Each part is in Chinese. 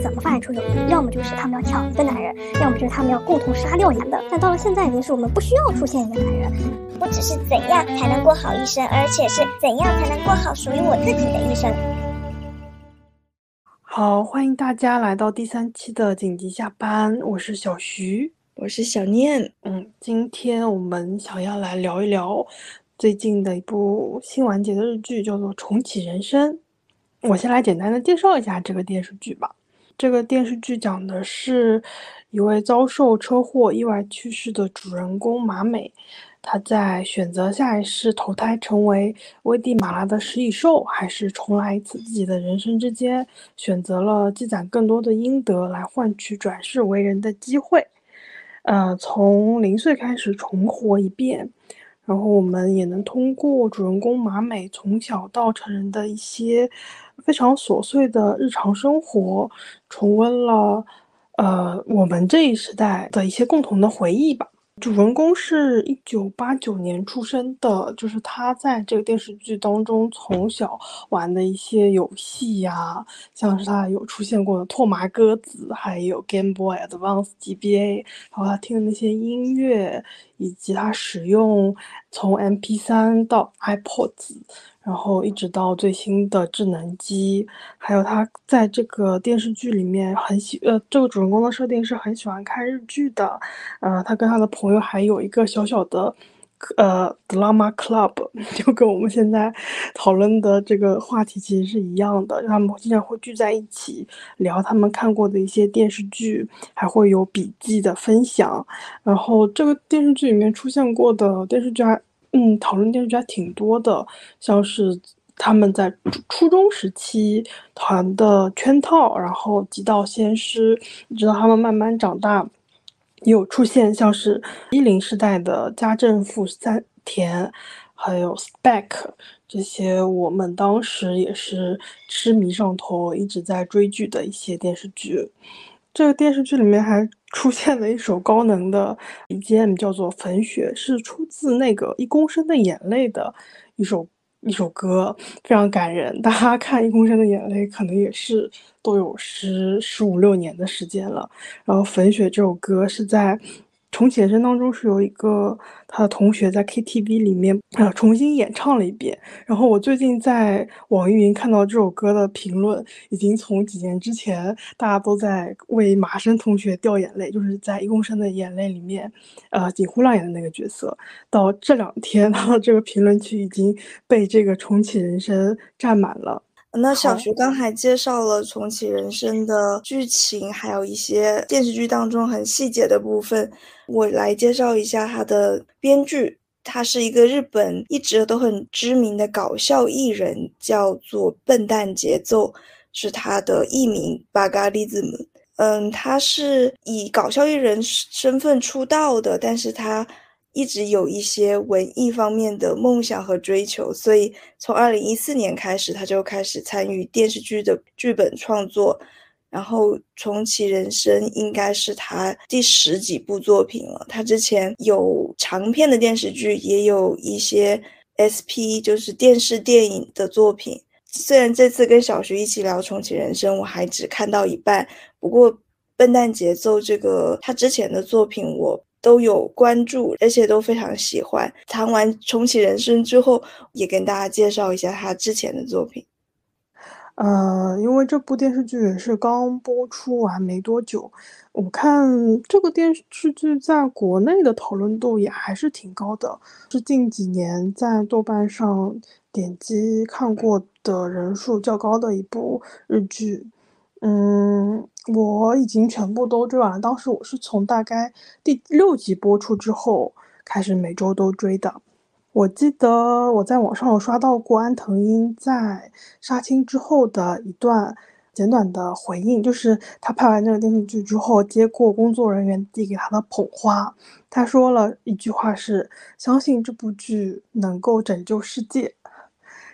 怎么发展出友谊？要么就是他们要抢一个男人，要么就是他们要共同杀掉男的。但到了现在，已经是我们不需要出现一个男人，不只是怎样才能过好一生，而且是怎样才能过好属于我自己的一生。好，欢迎大家来到第三期的紧急下班，我是小徐，我是小念。嗯，今天我们想要来聊一聊最近的一部新完结的日剧，叫做《重启人生》。我先来简单的介绍一下这个电视剧吧。这个电视剧讲的是一位遭受车祸意外去世的主人公马美，他在选择下一世投胎成为危地马拉的食蚁兽，还是重来一次自己的人生之间，选择了积攒更多的阴德来换取转世为人的机会。呃，从零岁开始重活一遍。然后我们也能通过主人公马美从小到成人的一些非常琐碎的日常生活，重温了呃我们这一时代的一些共同的回忆吧。主人公是一九八九年出生的，就是他在这个电视剧当中从小玩的一些游戏呀，像是他有出现过的拓麻鸽子，还有 Game Boy Advance GBA，然后他听的那些音乐，以及他使用从 MP3 到 iPods。然后一直到最新的智能机，还有他在这个电视剧里面很喜呃，这个主人公的设定是很喜欢看日剧的，呃，他跟他的朋友还有一个小小的呃 drama club，就跟我们现在讨论的这个话题其实是一样的，他们经常会聚在一起聊他们看过的一些电视剧，还会有笔记的分享。然后这个电视剧里面出现过的电视剧还。嗯，讨论电视剧还挺多的，像是他们在初中时期团的圈套，然后极道先师，直到他们慢慢长大，有出现像是一零时代的家政妇三田，还有 spec 这些，我们当时也是痴迷上头，一直在追剧的一些电视剧。这个电视剧里面还出现了一首高能的 BGM，叫做《粉雪》，是出自那个《一公升的眼泪》的一首一首歌，非常感人。大家看《一公升的眼泪》，可能也是都有十十五六年的时间了。然后《粉雪》这首歌是在。重启人生当中是有一个他的同学在 KTV 里面啊重新演唱了一遍，然后我最近在网易云看到这首歌的评论，已经从几年之前大家都在为马生同学掉眼泪，就是在《一公升的眼泪》里面，呃井户亮演的那个角色，到这两天 他的这个评论区已经被这个重启人生占满了。那小徐刚才介绍了重启人生的剧情，还有一些电视剧当中很细节的部分，我来介绍一下他的编剧。他是一个日本一直都很知名的搞笑艺人，叫做笨蛋节奏，是他的艺名巴嘎利兹姆。嗯，他是以搞笑艺人身份出道的，但是他。一直有一些文艺方面的梦想和追求，所以从二零一四年开始，他就开始参与电视剧的剧本创作。然后重启人生应该是他第十几部作品了。他之前有长片的电视剧，也有一些 SP，就是电视电影的作品。虽然这次跟小徐一起聊重启人生，我还只看到一半。不过笨蛋节奏这个他之前的作品，我。都有关注，而且都非常喜欢。谈完《重启人生》之后，也跟大家介绍一下他之前的作品。呃，因为这部电视剧也是刚播出完没多久，我看这个电视剧在国内的讨论度也还是挺高的，是近几年在豆瓣上点击看过的人数较高的一部日剧。嗯，我已经全部都追完了。当时我是从大概第六集播出之后开始每周都追的。我记得我在网上有刷到过安藤英在杀青之后的一段简短的回应，就是他拍完这个电视剧之后，接过工作人员递给他的捧花，他说了一句话是：“相信这部剧能够拯救世界。”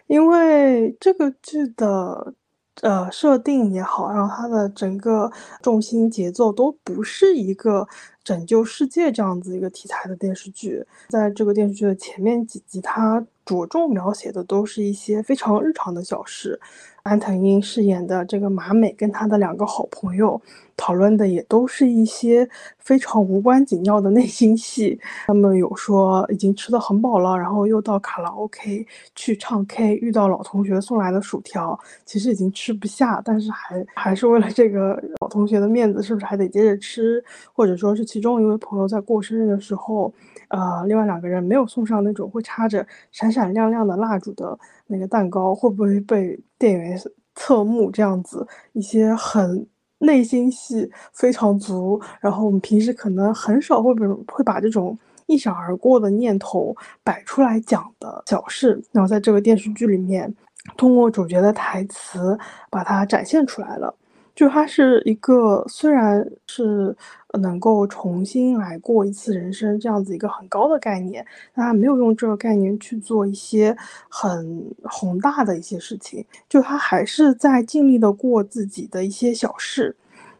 因为这个剧的。呃，设定也好，然后它的整个重心节奏都不是一个拯救世界这样子一个题材的电视剧。在这个电视剧的前面几集，它着重描写的都是一些非常日常的小事。安藤英饰演的这个马美跟她的两个好朋友讨论的也都是一些非常无关紧要的内心戏。他们有说已经吃得很饱了，然后又到卡拉 OK 去唱 K，遇到老同学送来的薯条，其实已经吃不下，但是还还是为了这个老同学的面子，是不是还得接着吃？或者说是其中一位朋友在过生日的时候，呃，另外两个人没有送上那种会插着闪闪亮亮的蜡烛的那个蛋糕，会不会被？店员侧目这样子，一些很内心戏非常足，然后我们平时可能很少会被会把这种一闪而过的念头摆出来讲的小事，然后在这个电视剧里面，通过主角的台词把它展现出来了。就它是一个，虽然是能够重新来过一次人生这样子一个很高的概念，但它没有用这个概念去做一些很宏大的一些事情。就他还是在尽力的过自己的一些小事，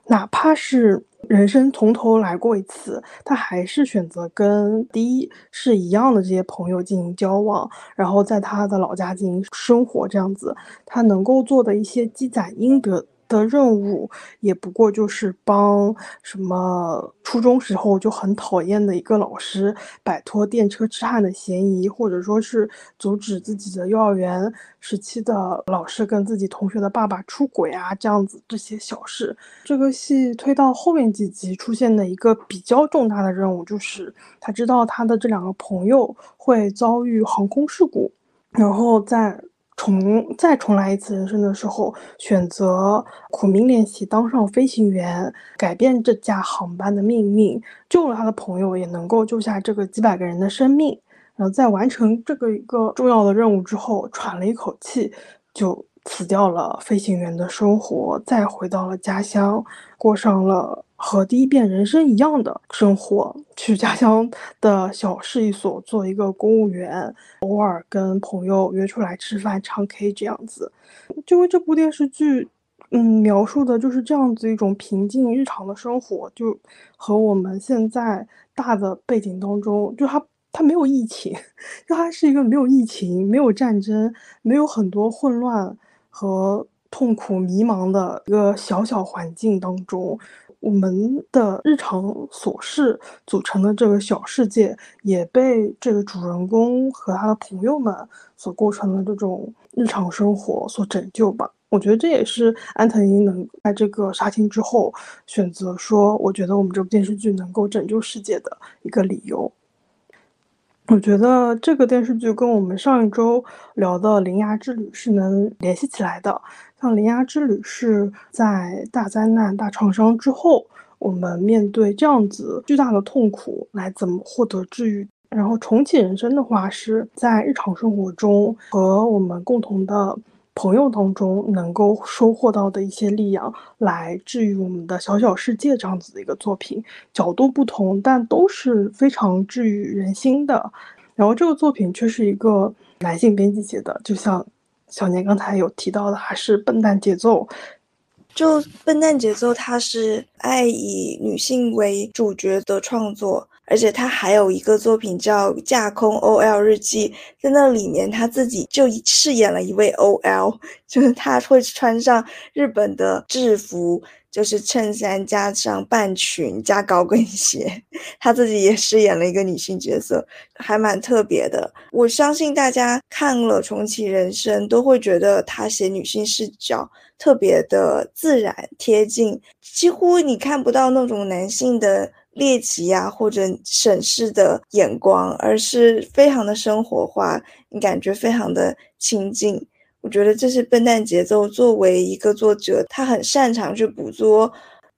哪怕是人生从头来过一次，他还是选择跟第一是一样的这些朋友进行交往，然后在他的老家进行生活，这样子他能够做的一些积攒阴德。的任务也不过就是帮什么初中时候就很讨厌的一个老师摆脱电车痴汉的嫌疑，或者说是阻止自己的幼儿园时期的老师跟自己同学的爸爸出轨啊，这样子这些小事。这个戏推到后面几集出现的一个比较重大的任务，就是他知道他的这两个朋友会遭遇航空事故，然后在。重再重来一次人生的时候，选择苦命练习当上飞行员，改变这架航班的命运，救了他的朋友，也能够救下这个几百个人的生命。然后在完成这个一个重要的任务之后，喘了一口气，就。辞掉了飞行员的生活，再回到了家乡，过上了和第一遍人生一样的生活。去家乡的小市一所做一个公务员，偶尔跟朋友约出来吃饭、唱 K 这样子。因为这部电视剧，嗯，描述的就是这样子一种平静日常的生活，就和我们现在大的背景当中，就它它没有疫情，就它是一个没有疫情、没有战争、没有很多混乱。和痛苦、迷茫的一个小小环境当中，我们的日常琐事组成的这个小世界，也被这个主人公和他的朋友们所构成的这种日常生活所拯救吧。我觉得这也是安藤英能在这个杀青之后选择说，我觉得我们这部电视剧能够拯救世界的一个理由。我觉得这个电视剧跟我们上一周聊的《铃芽之旅》是能联系起来的。像《铃芽之旅》是在大灾难、大创伤之后，我们面对这样子巨大的痛苦，来怎么获得治愈？然后重启人生的话，是在日常生活中和我们共同的。朋友当中能够收获到的一些力量，来治愈我们的小小世界，这样子的一个作品，角度不同，但都是非常治愈人心的。然后这个作品却是一个男性编辑写的，就像小年刚才有提到的，还是笨蛋节奏。就笨蛋节奏，它是爱以女性为主角的创作。而且他还有一个作品叫《架空 OL 日记》，在那里面他自己就饰演了一位 OL，就是他会穿上日本的制服，就是衬衫加上半裙加高跟鞋，他自己也饰演了一个女性角色，还蛮特别的。我相信大家看了《重启人生》都会觉得他写女性视角特别的自然贴近，几乎你看不到那种男性的。猎奇呀，或者审视的眼光，而是非常的生活化，你感觉非常的亲近。我觉得这是笨蛋节奏作为一个作者，他很擅长去捕捉，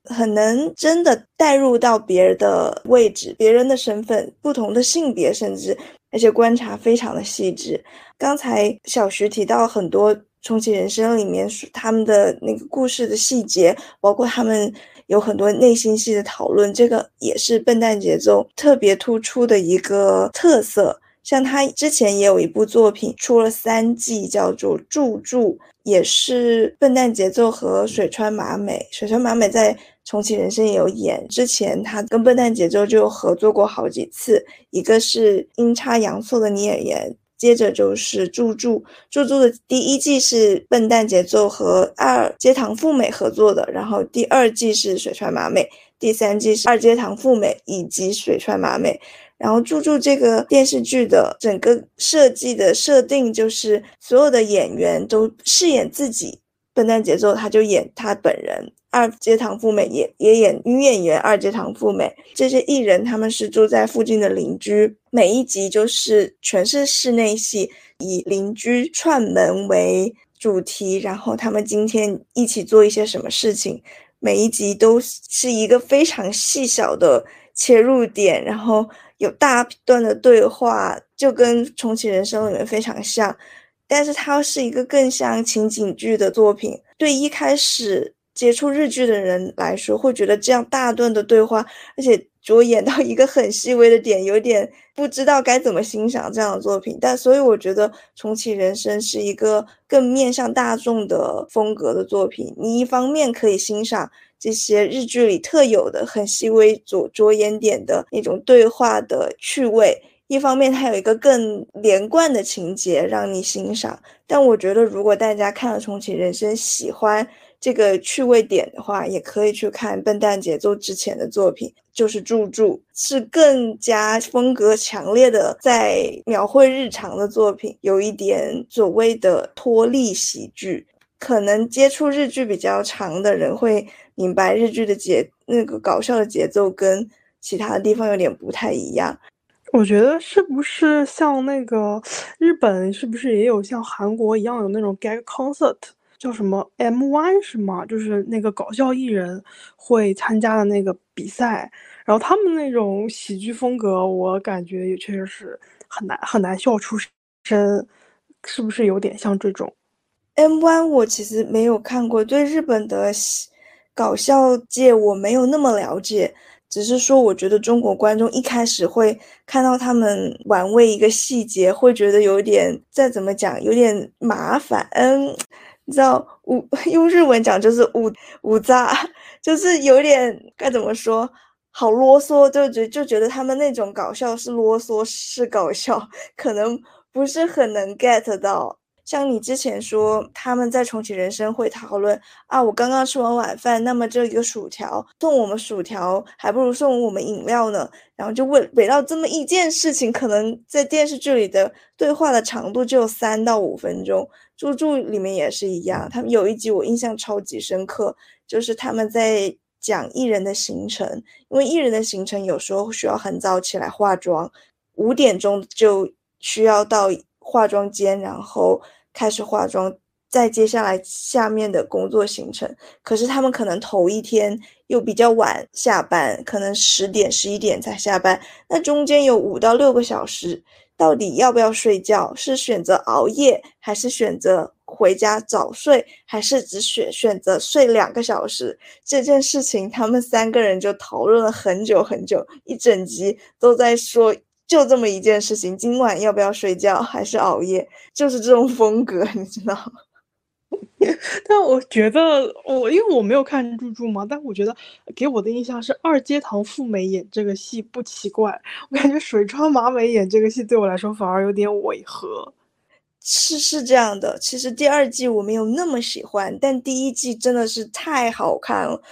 很能真的带入到别人的位置、别人的身份、不同的性别，甚至而且观察非常的细致。刚才小徐提到很多重启人生里面他们的那个故事的细节，包括他们。有很多内心戏的讨论，这个也是笨蛋节奏特别突出的一个特色。像他之前也有一部作品出了三季，叫做《住住》，也是笨蛋节奏和水川麻美。水川麻美在重启人生也有演，之前他跟笨蛋节奏就合作过好几次，一个是阴差阳错的女演员，接着就是住住住住的第一季是笨蛋节奏和二阶堂富美合作的，然后第二季是水川麻美，第三季是二阶堂富美以及水川麻美。然后，住住这个电视剧的整个设计的设定就是所有的演员都饰演自己，笨蛋节奏他就演他本人，二阶堂富美也也演女演员二阶堂富美。这些艺人他们是住在附近的邻居，每一集就是全是室内戏，以邻居串门为主题，然后他们今天一起做一些什么事情，每一集都是一个非常细小的切入点，然后。有大段的对话，就跟《重启人生》里面非常像，但是它是一个更像情景剧的作品。对一开始接触日剧的人来说，会觉得这样大段的对话，而且着眼到一个很细微的点，有点不知道该怎么欣赏这样的作品。但所以我觉得《重启人生》是一个更面向大众的风格的作品。你一方面可以欣赏。这些日剧里特有的很细微、着着眼点的那种对话的趣味，一方面它有一个更连贯的情节让你欣赏。但我觉得，如果大家看了《重启人生》喜欢这个趣味点的话，也可以去看《笨蛋节奏》之前的作品，就是《住住》，是更加风格强烈的在描绘日常的作品，有一点所谓的脱力喜剧。可能接触日剧比较长的人会。明白日剧的节那个搞笑的节奏跟其他的地方有点不太一样，我觉得是不是像那个日本是不是也有像韩国一样有那种 gag concert，叫什么 M One 是吗？就是那个搞笑艺人会参加的那个比赛，然后他们那种喜剧风格，我感觉也确实是很难很难笑出声，是不是有点像这种？M One 我其实没有看过，对日本的。搞笑界我没有那么了解，只是说我觉得中国观众一开始会看到他们玩味一个细节，会觉得有点再怎么讲有点麻烦。嗯，你知道，五 用日文讲就是五五渣，就是有点该怎么说，好啰嗦，就觉就觉得他们那种搞笑是啰嗦是搞笑，可能不是很能 get 到。像你之前说，他们在重启人生会讨论啊，我刚刚吃完晚饭，那么这一个薯条送我们薯条，还不如送我们饮料呢。然后就问围绕这么一件事情，可能在电视剧里的对话的长度就有三到五分钟。猪猪里面也是一样，他们有一集我印象超级深刻，就是他们在讲艺人的行程，因为艺人的行程有时候需要很早起来化妆，五点钟就需要到化妆间，然后。开始化妆，再接下来下面的工作行程。可是他们可能头一天又比较晚下班，可能十点、十一点才下班。那中间有五到六个小时，到底要不要睡觉？是选择熬夜，还是选择回家早睡，还是只选选择睡两个小时？这件事情，他们三个人就讨论了很久很久，一整集都在说。就这么一件事情，今晚要不要睡觉还是熬夜？就是这种风格，你知道吗？但我觉得我因为我没有看《入住》嘛，但我觉得给我的印象是二阶堂富美演这个戏不奇怪，我感觉水川麻美演这个戏对我来说反而有点违和。是是这样的，其实第二季我没有那么喜欢，但第一季真的是太好看了。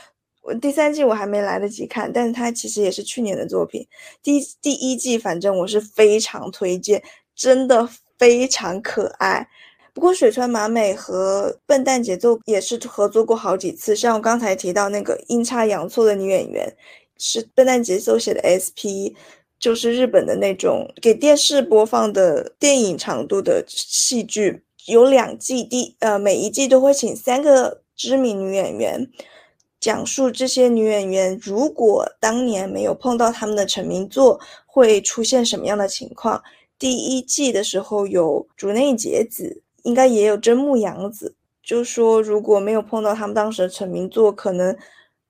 我第三季我还没来得及看，但是它其实也是去年的作品。第第一季反正我是非常推荐，真的非常可爱。不过水川麻美和笨蛋节奏也是合作过好几次，像我刚才提到那个阴差阳错的女演员，是笨蛋节奏写的 SP，就是日本的那种给电视播放的电影长度的戏剧，有两季，第呃每一季都会请三个知名女演员。讲述这些女演员如果当年没有碰到他们的成名作，会出现什么样的情况？第一季的时候有竹内结子，应该也有真木阳子。就说如果没有碰到他们当时的成名作，可能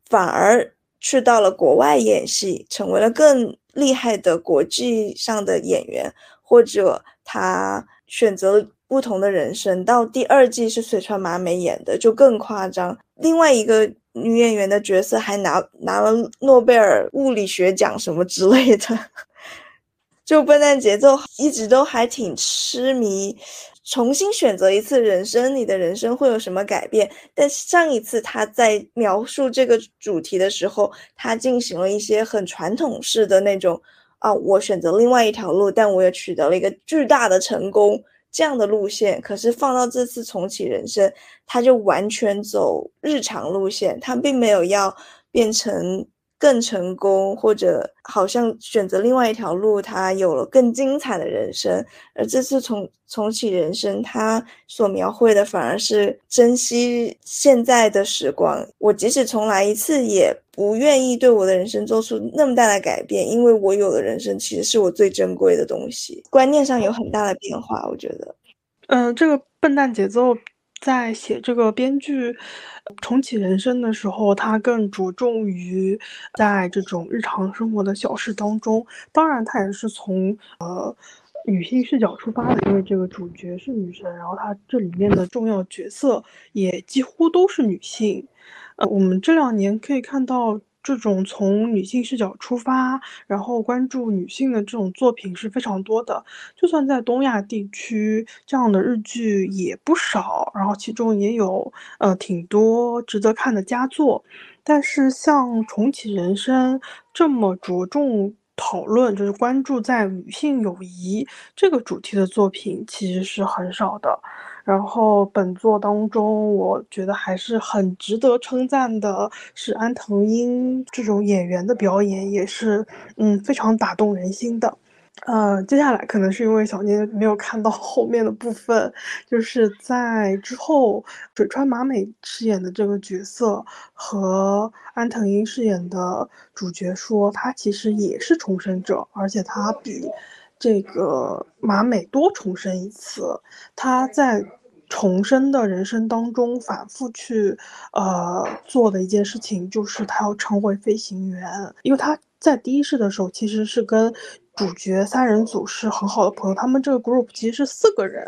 反而去到了国外演戏，成为了更厉害的国际上的演员，或者他选择了不同的人生。到第二季是水川麻美演的，就更夸张。另外一个女演员的角色还拿拿了诺贝尔物理学奖什么之类的。就笨蛋节奏一直都还挺痴迷，重新选择一次人生，你的人生会有什么改变？但上一次他在描述这个主题的时候，他进行了一些很传统式的那种啊，我选择另外一条路，但我也取得了一个巨大的成功这样的路线。可是放到这次重启人生，他就完全走日常路线，他并没有要变成。更成功，或者好像选择另外一条路，他有了更精彩的人生。而这次重重启人生，他所描绘的反而是珍惜现在的时光。我即使重来一次，也不愿意对我的人生做出那么大的改变，因为我有的人生其实是我最珍贵的东西。观念上有很大的变化，我觉得。嗯，这个笨蛋节奏。在写这个编剧重启人生的时候，他更着重于在这种日常生活的小事当中。当然，他也是从呃女性视角出发的，因为这个主角是女生，然后他这里面的重要角色也几乎都是女性。呃，我们这两年可以看到。这种从女性视角出发，然后关注女性的这种作品是非常多的。就算在东亚地区，这样的日剧也不少，然后其中也有呃挺多值得看的佳作。但是像重启人生这么着重讨论，就是关注在女性友谊这个主题的作品，其实是很少的。然后本作当中，我觉得还是很值得称赞的，是安藤英这种演员的表演，也是嗯非常打动人心的。呃，接下来可能是因为小念没有看到后面的部分，就是在之后水川麻美饰演的这个角色和安藤英饰演的主角说，他其实也是重生者，而且他比。这个马美多重生一次，他在重生的人生当中反复去呃做的一件事情，就是他要成为飞行员。因为他在第一世的时候其实是跟主角三人组是很好的朋友，他们这个 group 其实是四个人，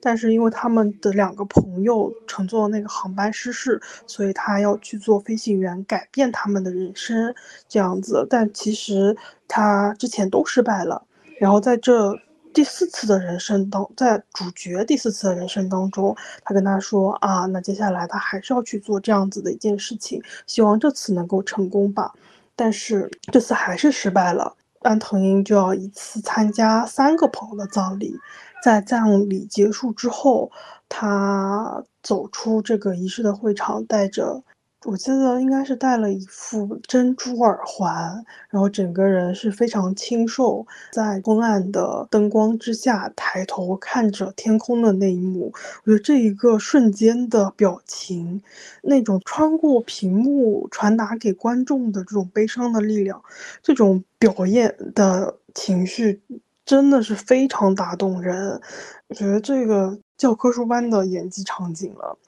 但是因为他们的两个朋友乘坐那个航班失事，所以他要去做飞行员，改变他们的人生这样子。但其实他之前都失败了。然后在这第四次的人生当，在主角第四次的人生当中，他跟他说啊，那接下来他还是要去做这样子的一件事情，希望这次能够成功吧。但是这次还是失败了，安藤英就要一次参加三个朋友的葬礼，在葬礼结束之后，他走出这个仪式的会场，带着。我记得应该是戴了一副珍珠耳环，然后整个人是非常清瘦，在昏暗的灯光之下抬头看着天空的那一幕，我觉得这一个瞬间的表情，那种穿过屏幕传达给观众的这种悲伤的力量，这种表演的情绪真的是非常打动人。我觉得这个教科书般的演技场景了，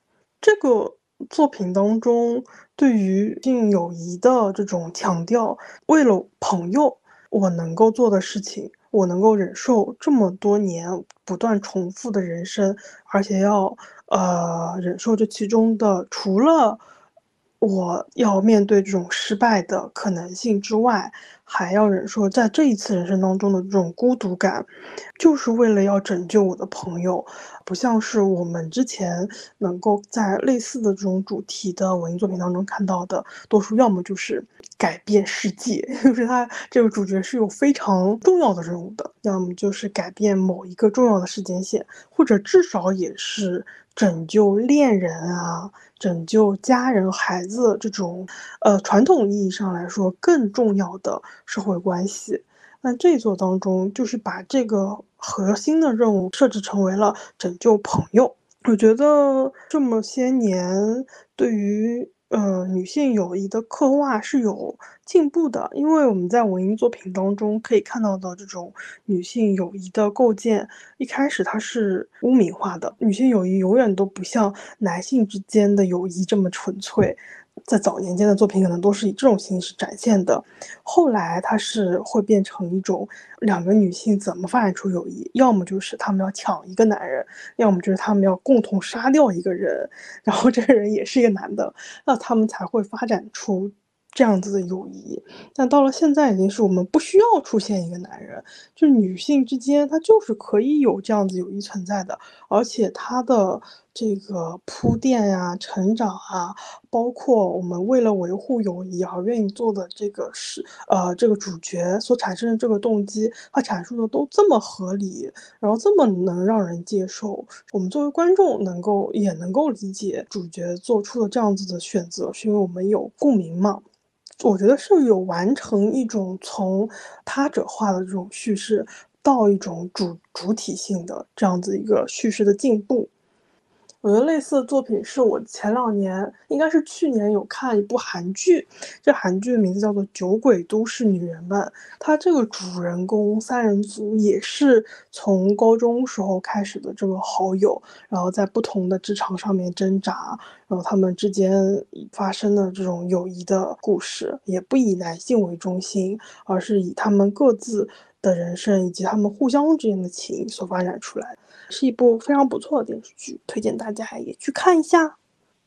这个。作品当中对于性友谊的这种强调，为了朋友，我能够做的事情，我能够忍受这么多年不断重复的人生，而且要呃忍受这其中的，除了我要面对这种失败的可能性之外。还要忍受在这一次人生当中的这种孤独感，就是为了要拯救我的朋友，不像是我们之前能够在类似的这种主题的文艺作品当中看到的，多数要么就是改变世界，就是他这个主角是有非常重要的任务的，要么就是改变某一个重要的时间线，或者至少也是拯救恋人啊。拯救家人、孩子这种，呃，传统意义上来说更重要的社会关系。那这一座当中，就是把这个核心的任务设置成为了拯救朋友。我觉得这么些年，对于。呃，女性友谊的刻画是有进步的，因为我们在文艺作品当中可以看到的这种女性友谊的构建，一开始它是污名化的，女性友谊永远都不像男性之间的友谊这么纯粹。在早年间的作品可能都是以这种形式展现的，后来它是会变成一种两个女性怎么发展出友谊，要么就是她们要抢一个男人，要么就是她们要共同杀掉一个人，然后这个人也是一个男的，那他们才会发展出。这样子的友谊，但到了现在已经是我们不需要出现一个男人，就是女性之间，她就是可以有这样子友谊存在的，而且她的这个铺垫呀、成长啊，包括我们为了维护友谊而愿意做的这个事，呃，这个主角所产生的这个动机，他阐述的都这么合理，然后这么能让人接受，我们作为观众能够也能够理解主角做出的这样子的选择，是因为我们有共鸣嘛。我觉得是有完成一种从他者化的这种叙事，到一种主主体性的这样子一个叙事的进步。我觉得类似的作品是我前两年，应该是去年有看一部韩剧，这韩剧的名字叫做《酒鬼都市女人们》。它这个主人公三人组也是从高中时候开始的这个好友，然后在不同的职场上面挣扎，然后他们之间发生的这种友谊的故事，也不以男性为中心，而是以他们各自的人生以及他们互相之间的情所发展出来。是一部非常不错的电视剧，推荐大家也去看一下。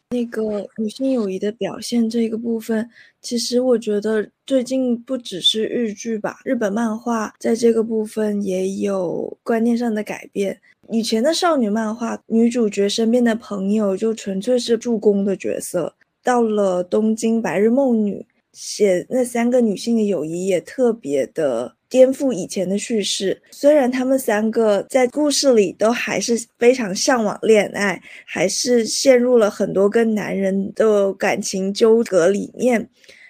那个女性友谊的表现这个部分，其实我觉得最近不只是日剧吧，日本漫画在这个部分也有观念上的改变。以前的少女漫画，女主角身边的朋友就纯粹是助攻的角色，到了东京白日梦女写那三个女性的友谊也特别的。颠覆以前的叙事，虽然他们三个在故事里都还是非常向往恋爱，还是陷入了很多跟男人的感情纠葛里面。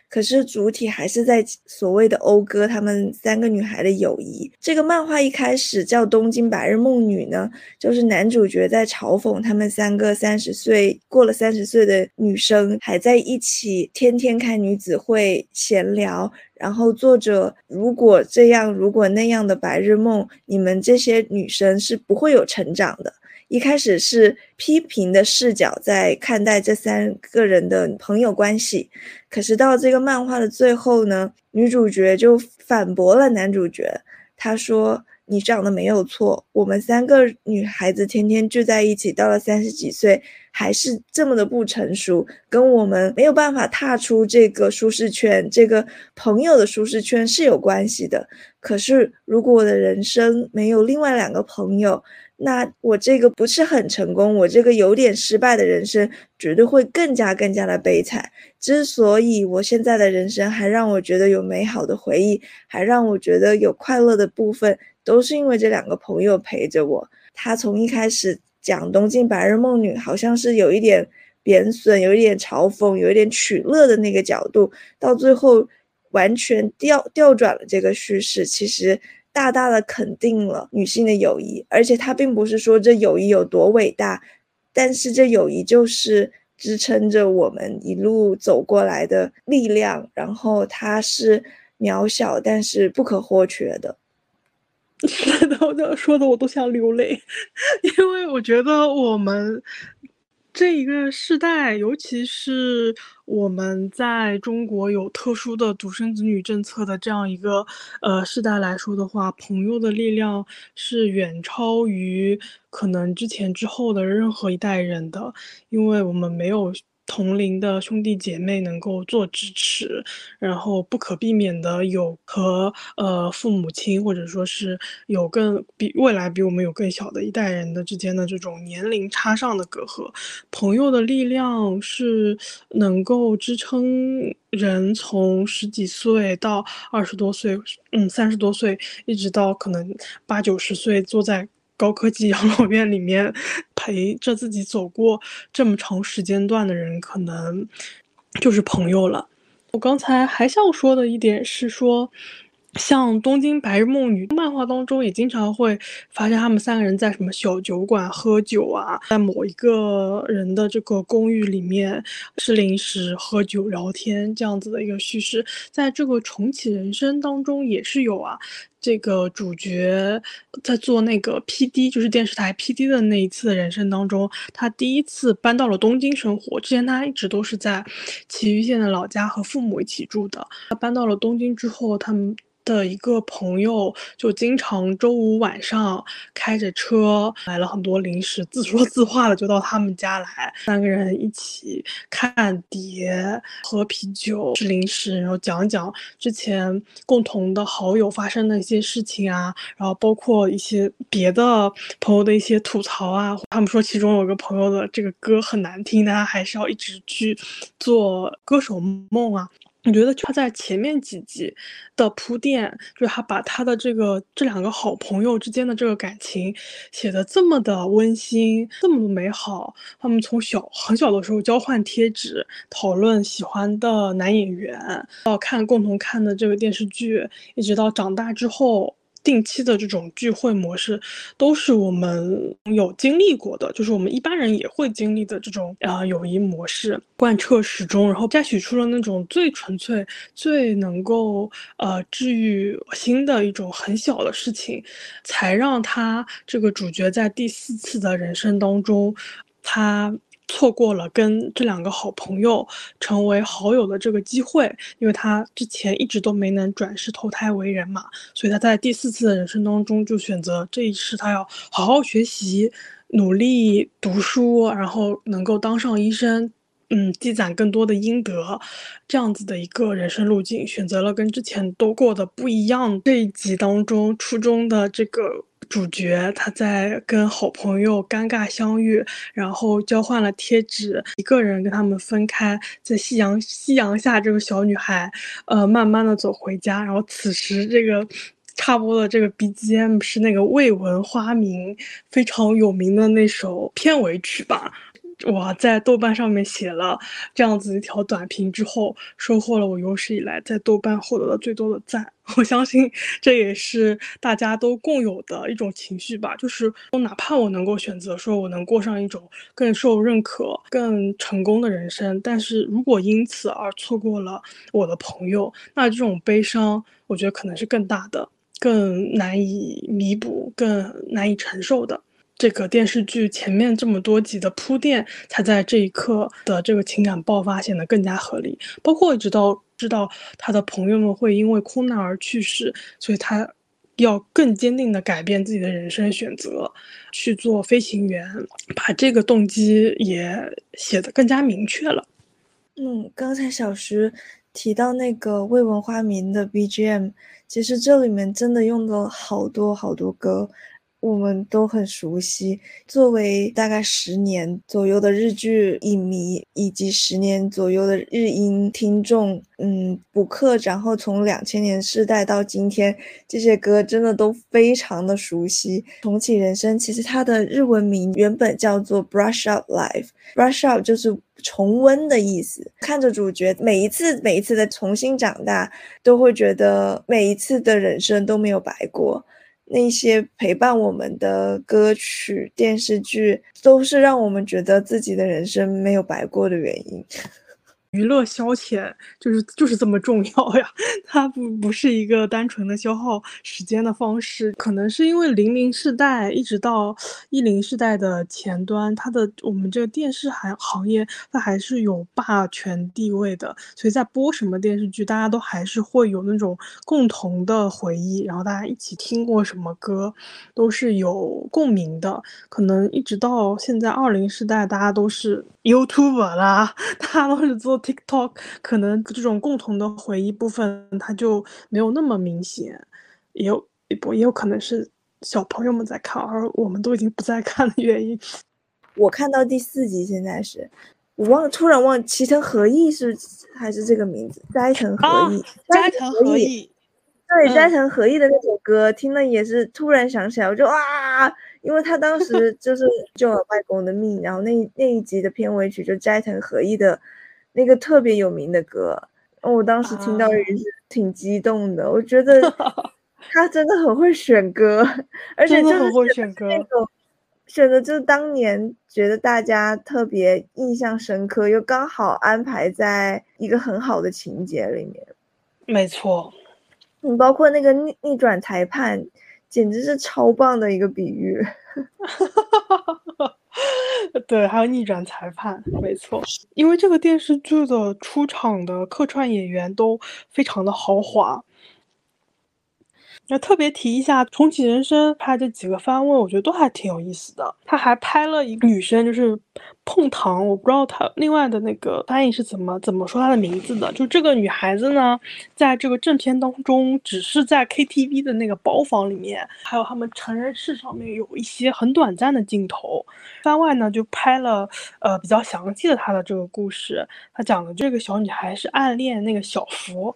可是主体还是在所谓的讴歌他们三个女孩的友谊。这个漫画一开始叫《东京白日梦女》呢，就是男主角在嘲讽他们三个三十岁过了三十岁的女生还在一起天天开女子会闲聊，然后作者如果这样如果那样的白日梦，你们这些女生是不会有成长的。一开始是批评的视角在看待这三个人的朋友关系，可是到这个漫画的最后呢，女主角就反驳了男主角，她说：“你讲的没有错，我们三个女孩子天天聚在一起，到了三十几岁还是这么的不成熟，跟我们没有办法踏出这个舒适圈，这个朋友的舒适圈是有关系的。可是如果我的人生没有另外两个朋友，那我这个不是很成功，我这个有点失败的人生，绝对会更加更加的悲惨。之所以我现在的人生还让我觉得有美好的回忆，还让我觉得有快乐的部分，都是因为这两个朋友陪着我。他从一开始讲东京白日梦女，好像是有一点贬损，有一点嘲讽，有一点取乐的那个角度，到最后完全调调转了这个叙事，其实。大大的肯定了女性的友谊，而且他并不是说这友谊有多伟大，但是这友谊就是支撑着我们一路走过来的力量，然后它是渺小但是不可或缺的。是的，我说的我都想流泪，因为我觉得我们。这一个世代，尤其是我们在中国有特殊的独生子女政策的这样一个呃世代来说的话，朋友的力量是远超于可能之前之后的任何一代人的，因为我们没有。同龄的兄弟姐妹能够做支持，然后不可避免的有和呃父母亲或者说是有更比未来比我们有更小的一代人的之间的这种年龄差上的隔阂，朋友的力量是能够支撑人从十几岁到二十多岁，嗯三十多岁，一直到可能八九十岁坐在。高科技养老院里面陪着自己走过这么长时间段的人，可能就是朋友了。我刚才还想说的一点是说，像《东京白日梦女》漫画当中，也经常会发现他们三个人在什么小酒馆喝酒啊，在某一个人的这个公寓里面吃零食、喝酒、聊天这样子的一个叙事，在这个重启人生当中也是有啊。这个主角在做那个 P.D，就是电视台 P.D 的那一次人生当中，他第一次搬到了东京生活。之前他一直都是在埼玉县的老家和父母一起住的。他搬到了东京之后，他们。的一个朋友就经常周五晚上开着车买了很多零食，自说自话的就到他们家来，三个人一起看碟、喝啤酒、吃零食，然后讲讲之前共同的好友发生的一些事情啊，然后包括一些别的朋友的一些吐槽啊。他们说其中有个朋友的这个歌很难听，但他还是要一直去做歌手梦啊。我觉得他在前面几集的铺垫，就是他把他的这个这两个好朋友之间的这个感情写的这么的温馨，这么的美好。他们从小很小的时候交换贴纸，讨论喜欢的男演员，到看共同看的这个电视剧，一直到长大之后。定期的这种聚会模式，都是我们有经历过的，就是我们一般人也会经历的这种啊友谊模式，贯彻始终，然后摘取出了那种最纯粹、最能够呃治愈心的一种很小的事情，才让他这个主角在第四次的人生当中，他。错过了跟这两个好朋友成为好友的这个机会，因为他之前一直都没能转世投胎为人嘛，所以他在第四次的人生当中就选择这一世他要好好学习，努力读书，然后能够当上医生，嗯，积攒更多的阴德，这样子的一个人生路径，选择了跟之前都过的不一样。这一集当中，初中的这个。主角他在跟好朋友尴尬相遇，然后交换了贴纸，一个人跟他们分开，在夕阳夕阳下，这个小女孩，呃，慢慢的走回家，然后此时这个差不多的这个 BGM 是那个未闻花名非常有名的那首片尾曲吧。我在豆瓣上面写了这样子一条短评之后，收获了我有史以来在豆瓣获得的最多的赞。我相信这也是大家都共有的一种情绪吧，就是哪怕我能够选择说我能过上一种更受认可、更成功的人生，但是如果因此而错过了我的朋友，那这种悲伤，我觉得可能是更大的、更难以弥补、更难以承受的。这个电视剧前面这么多集的铺垫，才在这一刻的这个情感爆发显得更加合理。包括一直到知道他的朋友们会因为空难而去世，所以他要更坚定的改变自己的人生选择，去做飞行员，把这个动机也写得更加明确了。嗯，刚才小徐提到那个未闻花名的 BGM，其实这里面真的用了好多好多歌。我们都很熟悉。作为大概十年左右的日剧影迷，以及十年左右的日音听众，嗯，补课，然后从两千年世代到今天，这些歌真的都非常的熟悉。重启人生其实它的日文名原本叫做 Brush Up Life，Brush Up 就是重温的意思。看着主角每一次每一次的重新长大，都会觉得每一次的人生都没有白过。那些陪伴我们的歌曲、电视剧，都是让我们觉得自己的人生没有白过的原因。娱乐消遣就是就是这么重要呀，它不不是一个单纯的消耗时间的方式。可能是因为零零世代一直到一零世代的前端，它的我们这个电视行行业它还是有霸权地位的，所以在播什么电视剧，大家都还是会有那种共同的回忆，然后大家一起听过什么歌，都是有共鸣的。可能一直到现在二零世代，大家都是 YouTuber 啦，大家都是做。TikTok 可能这种共同的回忆部分，它就没有那么明显，也有不也有可能是小朋友们在看，而我们都已经不再看的原因。我看到第四集，现在是我忘，突然忘，齐藤和义是还是这个名字？斋藤和义，斋藤和义，对，斋藤和义的那首歌，听了也是突然想起来，我就啊，因为他当 时就是救了外公的命，然后那那一集的片尾曲就斋藤和义的。那个特别有名的歌，我当时听到啊也是挺激动的，我觉得 他真的很会选歌，而且就是真的很会选选歌那种选的就是当年觉得大家特别印象深刻，又刚好安排在一个很好的情节里面。没错，你，包括那个逆逆转裁判，简直是超棒的一个比喻。对，还有逆转裁判，没错，因为这个电视剧的出场的客串演员都非常的豪华。那特别提一下，《重启人生》拍这几个番位，我觉得都还挺有意思的。他还拍了一个女生，就是碰糖，我不知道她另外的那个翻译是怎么怎么说她的名字的。就这个女孩子呢，在这个正片当中，只是在 KTV 的那个包房里面，还有他们成人室上面有一些很短暂的镜头。番外呢，就拍了呃比较详细的她的这个故事。他讲的这个小女孩是暗恋那个小福，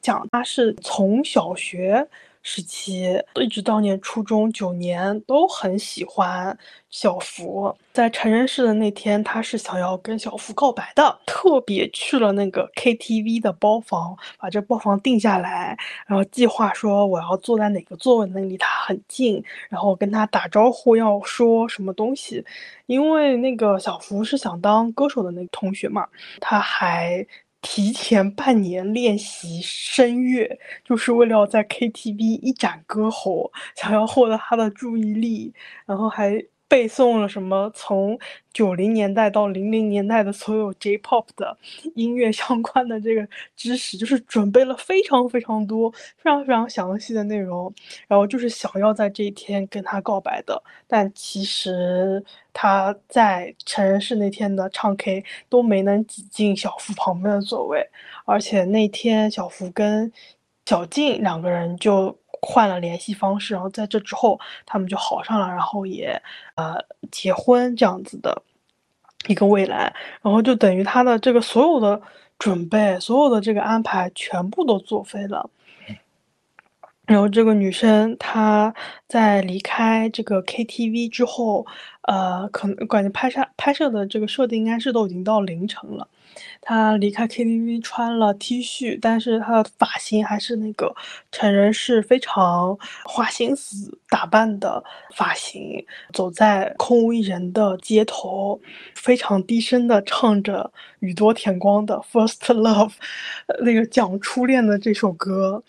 讲她是从小学。时期一直到念初中九年都很喜欢小福，在成人式的那天，他是想要跟小福告白的，特别去了那个 KTV 的包房，把这包房定下来，然后计划说我要坐在哪个座位能离他很近，然后跟他打招呼要说什么东西，因为那个小福是想当歌手的那个同学嘛，他还。提前半年练习声乐，就是为了在 KTV 一展歌喉，想要获得他的注意力，然后还背诵了什么从九零年代到零零年代的所有 J-pop 的 音乐相关的这个知识，就是准备了非常非常多、非常非常详细的内容，然后就是想要在这一天跟他告白的。但其实他在成人式那天的唱 K 都没能挤进小福旁边的座位，而且那天小福跟小静两个人就换了联系方式，然后在这之后他们就好上了，然后也呃结婚这样子的一个未来，然后就等于他的这个所有的准备，所有的这个安排全部都作废了。然后这个女生她在离开这个 KTV 之后，呃，可能感觉拍摄拍摄的这个设定应该是都已经到凌晨了。他离开 KTV 穿了 T 恤，但是他的发型还是那个成人式非常花心思打扮的发型，走在空无一人的街头，非常低声的唱着宇多田光的《First Love》，那个讲初恋的这首歌。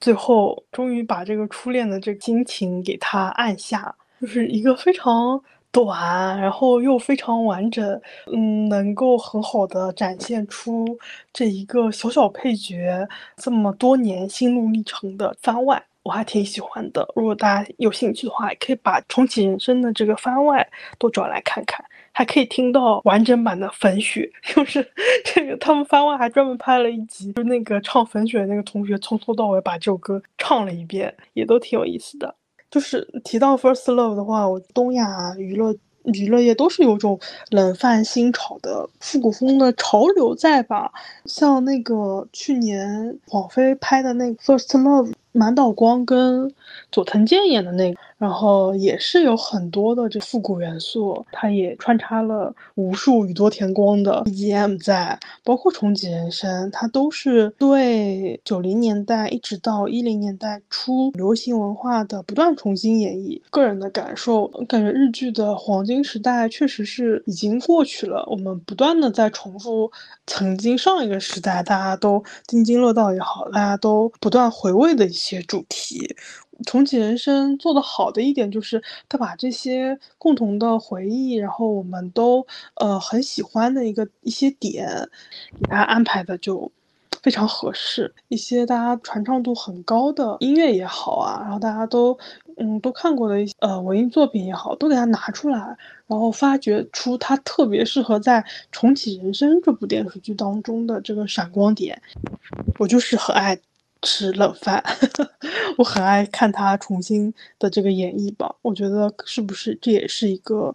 最后终于把这个初恋的这个心情给他按下，就是一个非常短，然后又非常完整，嗯，能够很好的展现出这一个小小配角这么多年心路历程的番外，我还挺喜欢的。如果大家有兴趣的话，也可以把《重启人生》的这个番外都找来看看。还可以听到完整版的《粉雪》，就是 这个他们番外还专门拍了一集，就那个唱《粉雪》那个同学从头到尾把这首歌唱了一遍，也都挺有意思的。就是提到《First Love》的话，我东亚娱乐娱乐业都是有种冷饭新炒的复古风的潮流在吧？像那个去年网飞拍的那个《First Love》。满岛光跟佐藤健演的那个，然后也是有很多的这复古元素，它也穿插了无数宇多田光的 BGM 在，包括重启人生，它都是对九零年代一直到一零年代初流行文化的不断重新演绎。个人的感受，感觉日剧的黄金时代确实是已经过去了，我们不断的在重复曾经上一个时代大家都津津乐道也好，大家都不断回味的一些。些主题，重启人生做得好的一点就是，他把这些共同的回忆，然后我们都呃很喜欢的一个一些点，给他安排的就非常合适。一些大家传唱度很高的音乐也好啊，然后大家都嗯都看过的一些呃文艺作品也好，都给他拿出来，然后发掘出他特别适合在重启人生这部电视剧当中的这个闪光点。我就是很爱。吃冷饭，我很爱看他重新的这个演绎吧。我觉得是不是这也是一个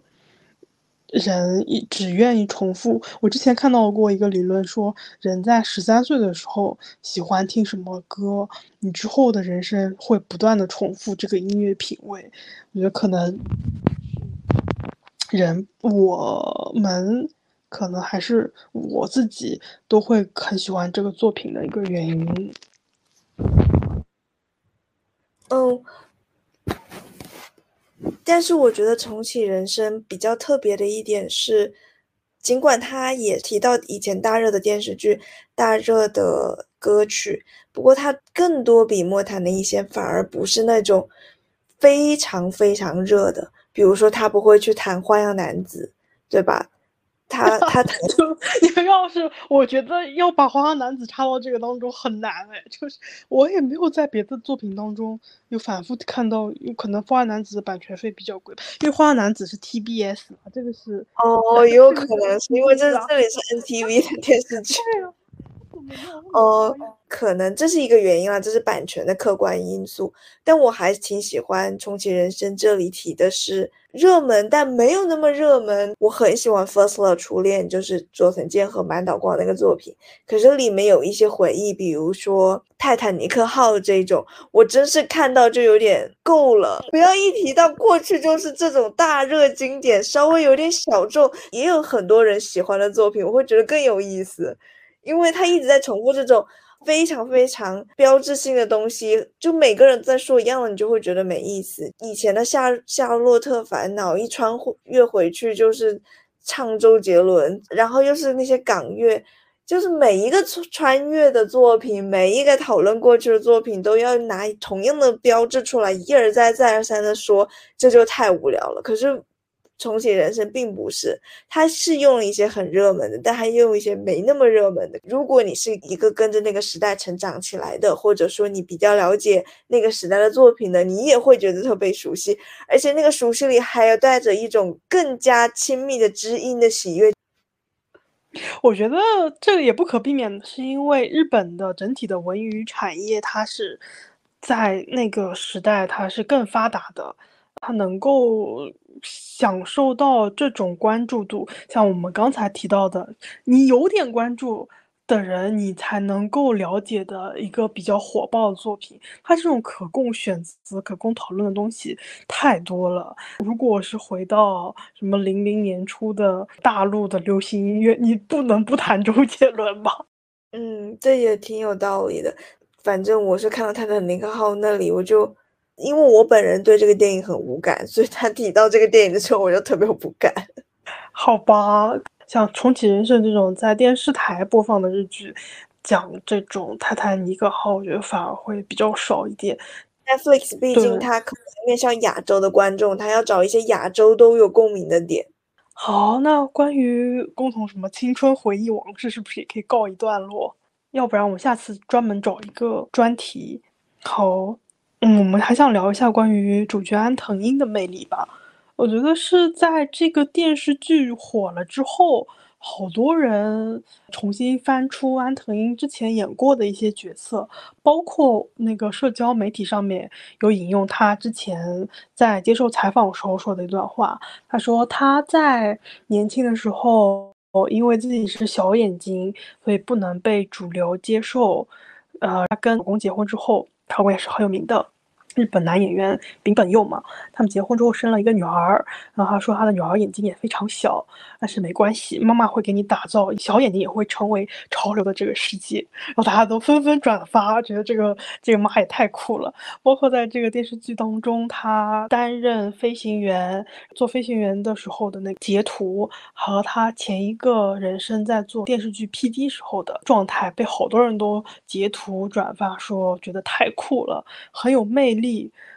人一只愿意重复？我之前看到过一个理论说，人在十三岁的时候喜欢听什么歌，你之后的人生会不断的重复这个音乐品味。我觉得可能人我们可能还是我自己都会很喜欢这个作品的一个原因。嗯，但是我觉得重启人生比较特别的一点是，尽管他也提到以前大热的电视剧、大热的歌曲，不过他更多笔墨谈的一些反而不是那种非常非常热的，比如说他不会去谈《花样男子》，对吧？他他他 就你要是我觉得要把《花花男子》插到这个当中很难哎，就是我也没有在别的作品当中有反复看到，有可能《花花男子》的版权费比较贵，因为《花花男子》是 TBS 嘛，这个是哦，也有可能是因为这这里是 NTV 的电视剧。哦，可能这是一个原因啊，这是版权的客观因素。但我还挺喜欢《重启人生》这里提的是热门，但没有那么热门。我很喜欢《First Love》初恋，就是佐藤健和满岛光那个作品。可是里面有一些回忆，比如说《泰坦尼克号》这种，我真是看到就有点够了。不要一提到过去就是这种大热经典，稍微有点小众，也有很多人喜欢的作品，我会觉得更有意思。因为他一直在重复这种非常非常标志性的东西，就每个人在说一样的，你就会觉得没意思。以前的夏夏洛特烦恼一穿越回去就是唱周杰伦，然后又是那些港乐，就是每一个穿越的作品，每一个讨论过去的作品，都要拿同样的标志出来，一而再再而三的说，这就太无聊了。可是。重启人生并不是，它是用了一些很热门的，但还用一些没那么热门的。如果你是一个跟着那个时代成长起来的，或者说你比较了解那个时代的作品的，你也会觉得特别熟悉，而且那个熟悉里还有带着一种更加亲密的知音的喜悦。我觉得这个也不可避免是，因为日本的整体的文娱产业，它是在那个时代它是更发达的。他能够享受到这种关注度，像我们刚才提到的，你有点关注的人，你才能够了解的一个比较火爆的作品。他这种可供选择、可供讨论的东西太多了。如果是回到什么零零年初的大陆的流行音乐，你不能不谈周杰伦吧？嗯，这也挺有道理的。反正我是看到他的尼克号那里，我就。因为我本人对这个电影很无感，所以他提到这个电影的时候，我就特别无感。好吧，像《重启人生》这种在电视台播放的日剧，讲这种泰坦尼克号，我觉得反而会比较少一点。Netflix 毕竟它可能面向亚洲的观众，它要找一些亚洲都有共鸣的点。好，那关于共同什么青春回忆往事，是不是也可以告一段落？要不然我们下次专门找一个专题。好。嗯，我们还想聊一下关于主角安藤英的魅力吧。我觉得是在这个电视剧火了之后，好多人重新翻出安藤英之前演过的一些角色，包括那个社交媒体上面有引用他之前在接受采访时候说的一段话。他说他在年轻的时候，因为自己是小眼睛，所以不能被主流接受。呃，他跟老公结婚之后。他也是很有名的。日本男演员丙本佑嘛。他们结婚之后生了一个女儿，然后他说他的女儿眼睛也非常小，但是没关系，妈妈会给你打造小眼睛也会成为潮流的这个世界。然后大家都纷纷转发，觉得这个这个妈也太酷了。包括在这个电视剧当中，他担任飞行员做飞行员的时候的那个截图，和他前一个人生在做电视剧 PD 时候的状态，被好多人都截图转发，说觉得太酷了，很有魅力。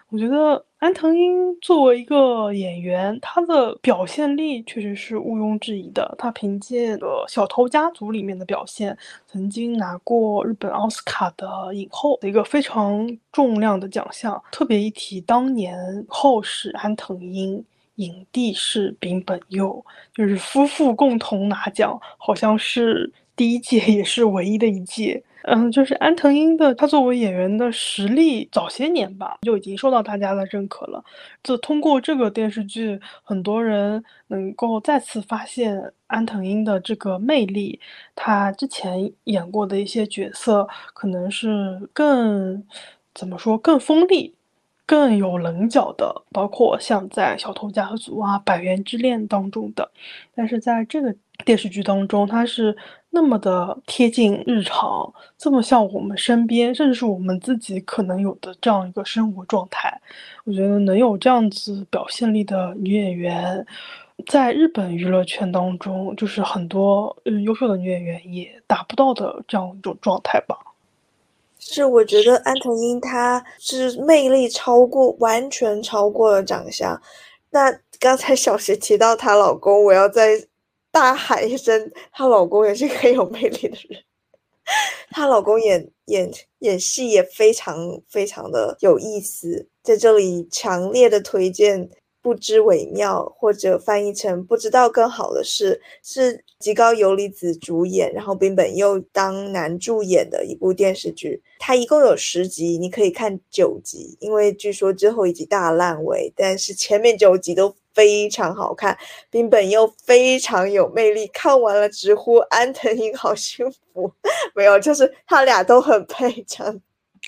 我觉得安藤英作为一个演员，她的表现力确实是毋庸置疑的。她凭借《呃小偷家族》里面的表现，曾经拿过日本奥斯卡的影后的一个非常重量的奖项。特别一提，当年后是安藤英，影帝是丙本佑，就是夫妇共同拿奖，好像是第一届也是唯一的一届。嗯，就是安藤英的，她作为演员的实力，早些年吧就已经受到大家的认可了。就通过这个电视剧，很多人能够再次发现安藤英的这个魅力。她之前演过的一些角色，可能是更怎么说，更锋利、更有棱角的，包括像在《小偷家族》啊、《百元之恋》当中的。但是在这个电视剧当中，他是那么的贴近日常，这么像我们身边，甚至是我们自己可能有的这样一个生活状态。我觉得能有这样子表现力的女演员，在日本娱乐圈当中，就是很多嗯优秀的女演员也达不到的这样一种状态吧。是，我觉得安藤英她是魅力超过，完全超过了长相。那刚才小石提到她老公，我要再大喊一声，她老公也是很有魅力的人。她老公演演演戏也非常非常的有意思，在这里强烈的推荐。不知微妙，或者翻译成不知道更好的是，是极高由里子主演，然后冰本又当男主演的一部电视剧。它一共有十集，你可以看九集，因为据说最后一集大烂尾，但是前面九集都非常好看，冰本又非常有魅力，看完了直呼安藤樱好幸福。没有，就是他俩都很配，这样。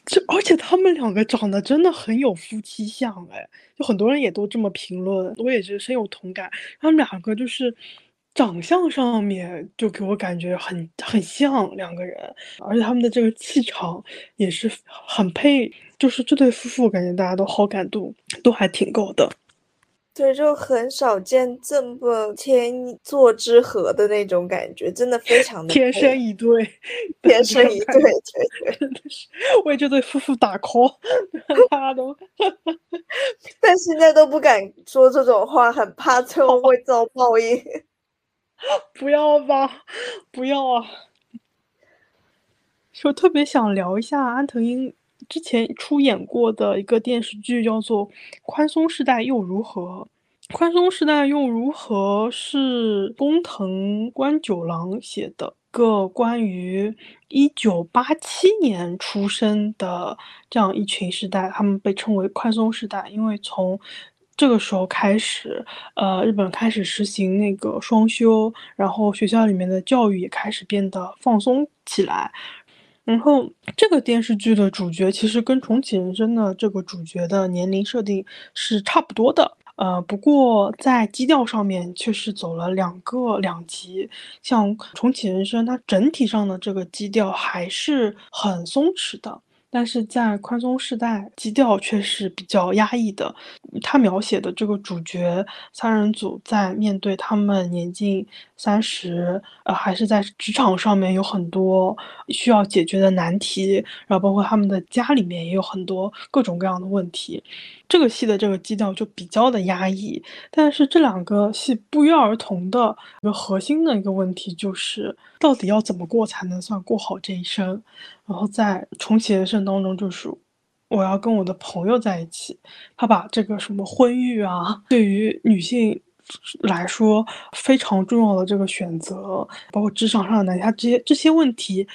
这而且他们两个长得真的很有夫妻相哎，就很多人也都这么评论，我也是深有同感。他们两个就是长相上面就给我感觉很很像两个人，而且他们的这个气场也是很配，就是这对夫妇感觉大家都好感度都还挺高的。对，就很少见这么天作之合的那种感觉，真的非常的天生一对，天 生一对，对 真的是为这对夫妇打 call，大家都，但现在都不敢说这种话，很怕最后会遭报应。不要吧，不要啊！我特别想聊一下安藤英。之前出演过的一个电视剧叫做《宽松世代又如何》，《宽松世代又如何》是工藤官九郎写的，个关于一九八七年出生的这样一群世代，他们被称为宽松世代，因为从这个时候开始，呃，日本开始实行那个双休，然后学校里面的教育也开始变得放松起来。然后，这个电视剧的主角其实跟重启人生的这个主角的年龄设定是差不多的，呃，不过在基调上面却是走了两个两级。像重启人生，它整体上的这个基调还是很松弛的。但是在宽松世代，基调却是比较压抑的。他描写的这个主角三人组在面对他们年近三十，呃，还是在职场上面有很多需要解决的难题，然后包括他们的家里面也有很多各种各样的问题。这个戏的这个基调就比较的压抑。但是这两个戏不约而同的一个核心的一个问题就是，到底要怎么过才能算过好这一生？然后在重启人生当中，就是我要跟我的朋友在一起。他把这个什么婚育啊，对于女性来说非常重要的这个选择，包括职场上的难题，他这些这些问题，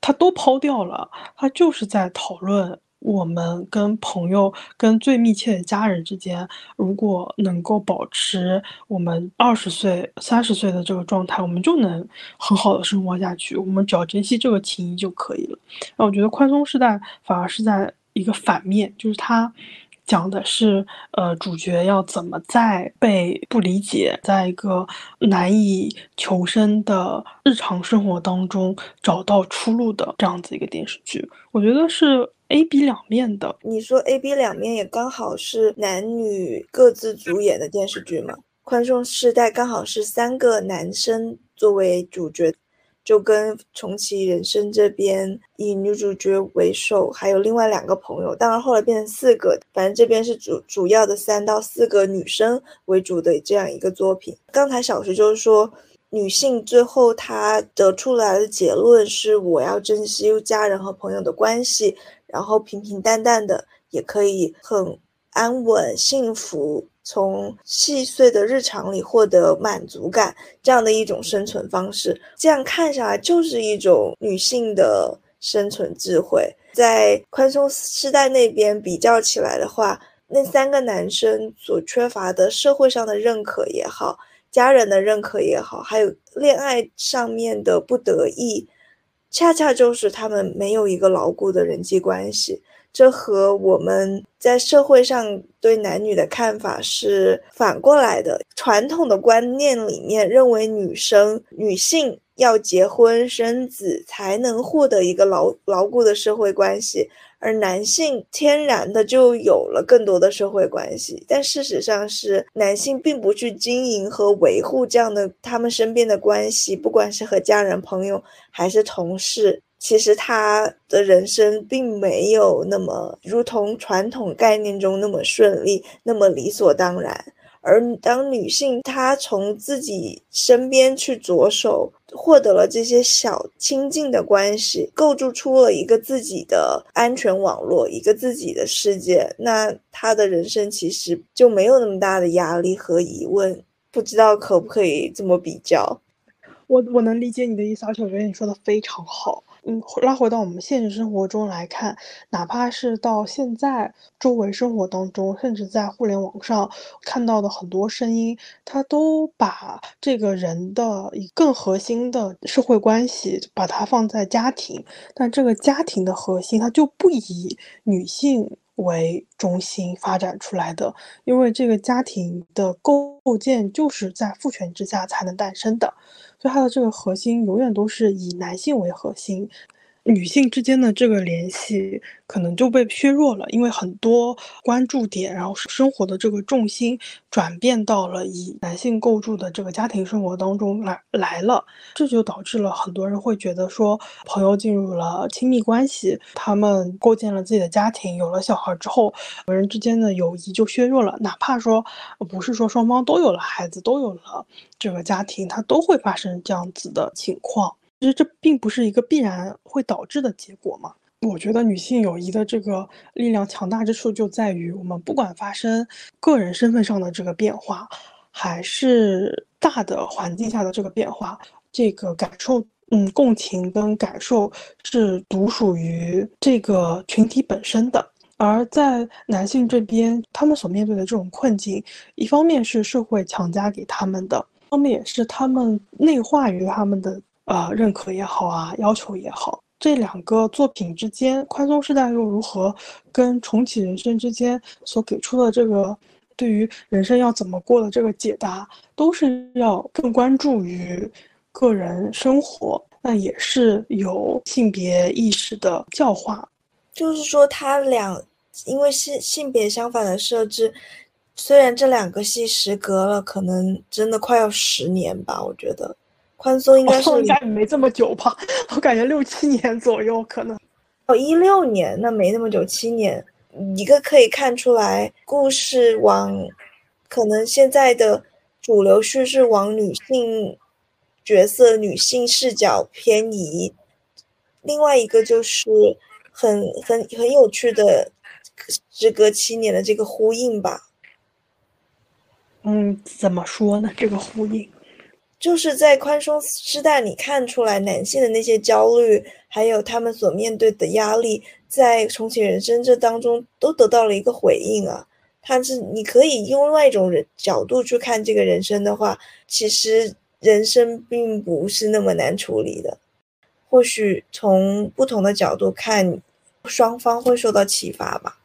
他都抛掉了。他就是在讨论。我们跟朋友、跟最密切的家人之间，如果能够保持我们二十岁、三十岁的这个状态，我们就能很好的生活下去。我们只要珍惜这个情谊就可以了。那我觉得宽松时代反而是在一个反面，就是他。讲的是，呃，主角要怎么在被不理解，在一个难以求生的日常生活当中找到出路的这样子一个电视剧，我觉得是 A B 两面的。你说 A B 两面也刚好是男女各自主演的电视剧嘛？宽松世代刚好是三个男生作为主角。就跟重启人生这边以女主角为首，还有另外两个朋友，当然后来变成四个，反正这边是主主要的三到四个女生为主的这样一个作品。刚才小徐就是说，女性最后她得出来的结论是，我要珍惜家人和朋友的关系，然后平平淡淡的也可以很安稳幸福。从细碎的日常里获得满足感，这样的一种生存方式，这样看下来就是一种女性的生存智慧。在宽松时代那边比较起来的话，那三个男生所缺乏的社会上的认可也好，家人的认可也好，还有恋爱上面的不得意，恰恰就是他们没有一个牢固的人际关系。这和我们在社会上对男女的看法是反过来的。传统的观念里面认为，女生、女性要结婚生子才能获得一个牢牢固的社会关系。而男性天然的就有了更多的社会关系，但事实上是男性并不去经营和维护这样的他们身边的关系，不管是和家人、朋友还是同事，其实他的人生并没有那么如同传统概念中那么顺利，那么理所当然。而当女性她从自己身边去着手，获得了这些小亲近的关系，构筑出了一个自己的安全网络，一个自己的世界，那他的人生其实就没有那么大的压力和疑问。不知道可不可以这么比较？我我能理解你的意思，而且我觉得你说的非常好。嗯，拉回到我们现实生活中来看，哪怕是到现在周围生活当中，甚至在互联网上看到的很多声音，它都把这个人的以更核心的社会关系把它放在家庭，但这个家庭的核心它就不以女性为中心发展出来的，因为这个家庭的构建就是在父权之下才能诞生的。所以它的这个核心永远都是以男性为核心。女性之间的这个联系可能就被削弱了，因为很多关注点，然后生活的这个重心转变到了以男性构筑的这个家庭生活当中来来了，这就导致了很多人会觉得说，朋友进入了亲密关系，他们构建了自己的家庭，有了小孩之后，人之间的友谊就削弱了。哪怕说不是说双方都有了孩子，都有了这个家庭，它都会发生这样子的情况。其实这并不是一个必然会导致的结果嘛？我觉得女性友谊的这个力量强大之处就在于，我们不管发生个人身份上的这个变化，还是大的环境下的这个变化，这个感受，嗯，共情跟感受是独属于这个群体本身的。而在男性这边，他们所面对的这种困境，一方面是社会强加给他们的，一方面也是他们内化于他们的。啊，认可也好啊，要求也好，这两个作品之间，宽松时代又如何跟重启人生之间所给出的这个对于人生要怎么过的这个解答，都是要更关注于个人生活，那也是有性别意识的教化。就是说，他俩因为性性别相反的设置，虽然这两个戏时隔了，可能真的快要十年吧，我觉得。宽松应该是应该没这么久吧，我感觉六七年左右可能。哦，一六年那没那么久，七年，一个可以看出来故事往可能现在的主流叙事往女性角色、女性视角偏移，另外一个就是很很很有趣的时隔七年的这个呼应吧。嗯，怎么说呢？这个呼应。就是在宽松时代，你看出来男性的那些焦虑，还有他们所面对的压力，在重启人生这当中都得到了一个回应啊。他是你可以用另外一种人角度去看这个人生的话，其实人生并不是那么难处理的。或许从不同的角度看，双方会受到启发吧。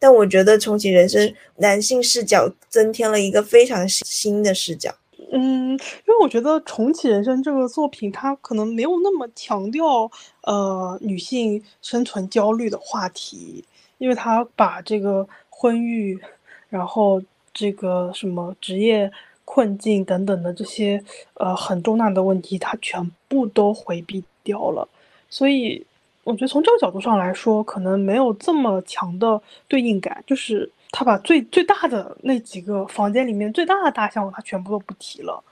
但我觉得重启人生男性视角增添了一个非常新的视角。嗯，因为我觉得《重启人生》这个作品，它可能没有那么强调呃女性生存焦虑的话题，因为它把这个婚育，然后这个什么职业困境等等的这些呃很重大的问题，它全部都回避掉了。所以我觉得从这个角度上来说，可能没有这么强的对应感，就是。他把最最大的那几个房间里面最大的大项目，他全部都不提了，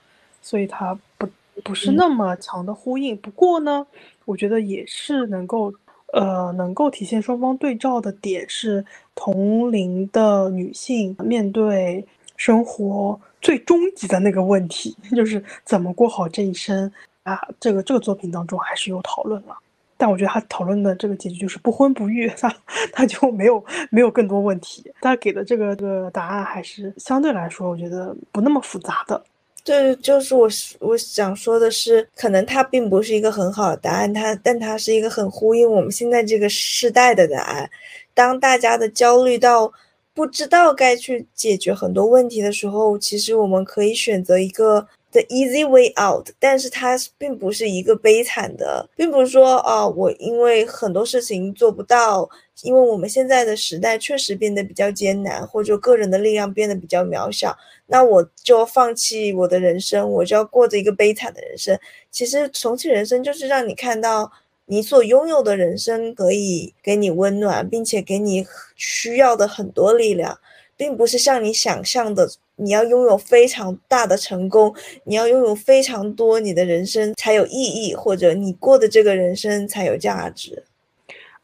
所以他不不是那么强的呼应。不过呢，我觉得也是能够，呃，能够体现双方对照的点是，同龄的女性面对生活最终极的那个问题，就是怎么过好这一生啊。这个这个作品当中还是有讨论了。但我觉得他讨论的这个结局就是不婚不育，他他就没有没有更多问题。他给的这个个答案还是相对来说，我觉得不那么复杂的。对，就是我我想说的是，可能它并不是一个很好的答案，它但它是一个很呼应我们现在这个时代的答案。当大家的焦虑到不知道该去解决很多问题的时候，其实我们可以选择一个。The easy way out，但是它并不是一个悲惨的，并不是说啊，我因为很多事情做不到，因为我们现在的时代确实变得比较艰难，或者个人的力量变得比较渺小，那我就放弃我的人生，我就要过着一个悲惨的人生。其实重启人生就是让你看到你所拥有的人生可以给你温暖，并且给你需要的很多力量，并不是像你想象的。你要拥有非常大的成功，你要拥有非常多，你的人生才有意义，或者你过的这个人生才有价值。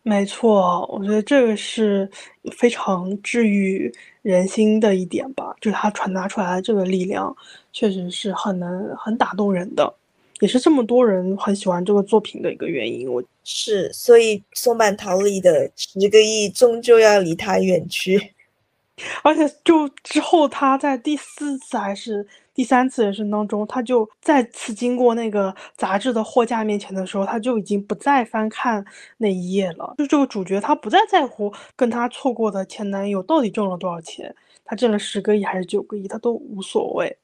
没错，我觉得这个是非常治愈人心的一点吧，就是他传达出来的这个力量，确实是很能很打动人的，也是这么多人很喜欢这个作品的一个原因。我是，所以松坂桃李的十个亿终究要离他远去。而且，就之后他在第四次还是第三次人生当中，他就再次经过那个杂志的货架面前的时候，他就已经不再翻看那一页了。就这个主角，他不再在乎跟他错过的前男友到底挣了多少钱，他挣了十个亿还是九个亿，他都无所谓。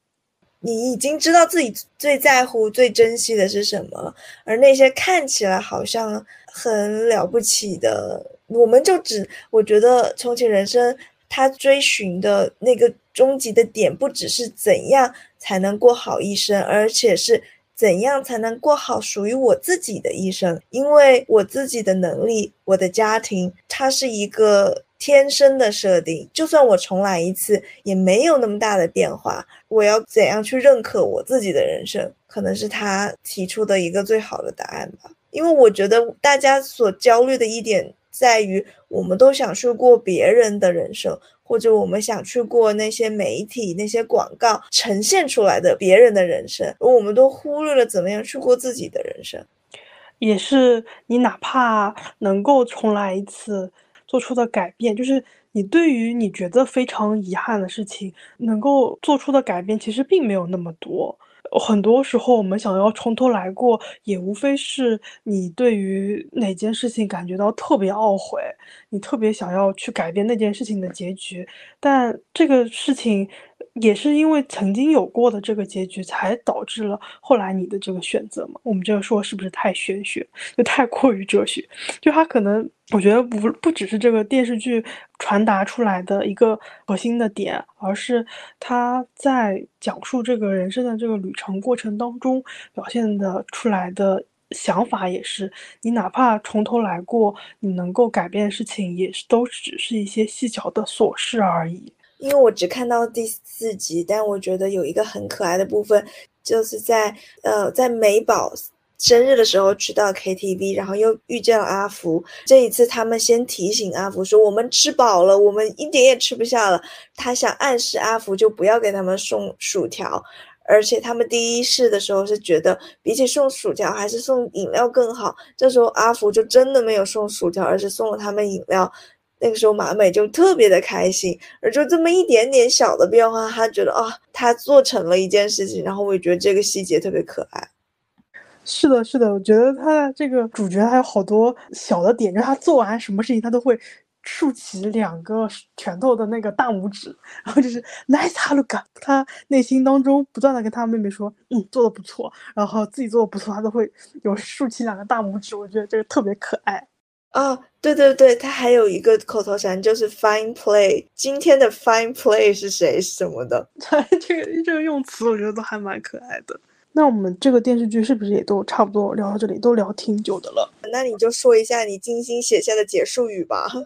你已经知道自己最在乎、最珍惜的是什么了，而那些看起来好像很了不起的，我们就只我觉得重启人生。他追寻的那个终极的点，不只是怎样才能过好一生，而且是怎样才能过好属于我自己的一生。因为我自己的能力，我的家庭，它是一个天生的设定。就算我重来一次，也没有那么大的变化。我要怎样去认可我自己的人生，可能是他提出的一个最好的答案吧。因为我觉得大家所焦虑的一点。在于，我们都想去过别人的人生，或者我们想去过那些媒体、那些广告呈现出来的别人的人生，我们都忽略了怎么样去过自己的人生。也是你哪怕能够重来一次做出的改变，就是你对于你觉得非常遗憾的事情能够做出的改变，其实并没有那么多。很多时候，我们想要从头来过，也无非是你对于哪件事情感觉到特别懊悔，你特别想要去改变那件事情的结局，但这个事情。也是因为曾经有过的这个结局，才导致了后来你的这个选择嘛？我们这样说是不是太玄学，就太过于哲学？就他可能，我觉得不不只是这个电视剧传达出来的一个核心的点，而是他在讲述这个人生的这个旅程过程当中表现的出来的想法，也是你哪怕从头来过，你能够改变的事情，也是都只是一些细小的琐事而已。因为我只看到第四集，但我觉得有一个很可爱的部分，就是在呃在美宝生日的时候去到 KTV，然后又遇见了阿福。这一次他们先提醒阿福说：“我们吃饱了，我们一点也吃不下了。”他想暗示阿福就不要给他们送薯条，而且他们第一试的时候是觉得比起送薯条还是送饮料更好。这时候阿福就真的没有送薯条，而是送了他们饮料。那个时候马美就特别的开心，而就这么一点点小的变化，他觉得啊，他做成了一件事情，然后我也觉得这个细节特别可爱。是的，是的，我觉得他的这个主角还有好多小的点，就是他做完什么事情，他都会竖起两个拳头的那个大拇指，然后就是 nice haluka，他内心当中不断的跟他妹妹说，嗯，做的不错，然后自己做的不错，他都会有竖起两个大拇指，我觉得这个特别可爱。哦，对对对，他还有一个口头禅，就是 fine play。今天的 fine play 是谁什么的？这个这个用词，我觉得都还蛮可爱的。那我们这个电视剧是不是也都差不多聊到这里，都聊挺久的了？那你就说一下你精心写下的结束语吧。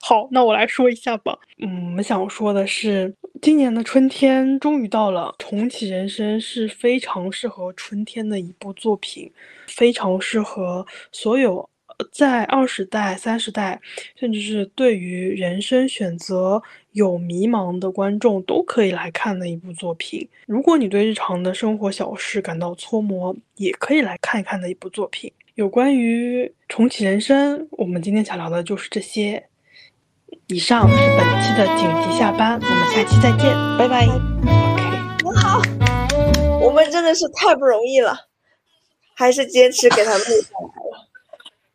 好，那我来说一下吧。嗯，我们想说的是，今年的春天终于到了，《重启人生》是非常适合春天的一部作品，非常适合所有在二十代、三十代，甚至是对于人生选择有迷茫的观众都可以来看的一部作品。如果你对日常的生活小事感到搓磨，也可以来看一看的一部作品。有关于《重启人生》，我们今天想聊的就是这些。以上是本期的紧急下班，我们下期再见，拜拜。OK。好，我们真的是太不容易了，还是坚持给他录下来。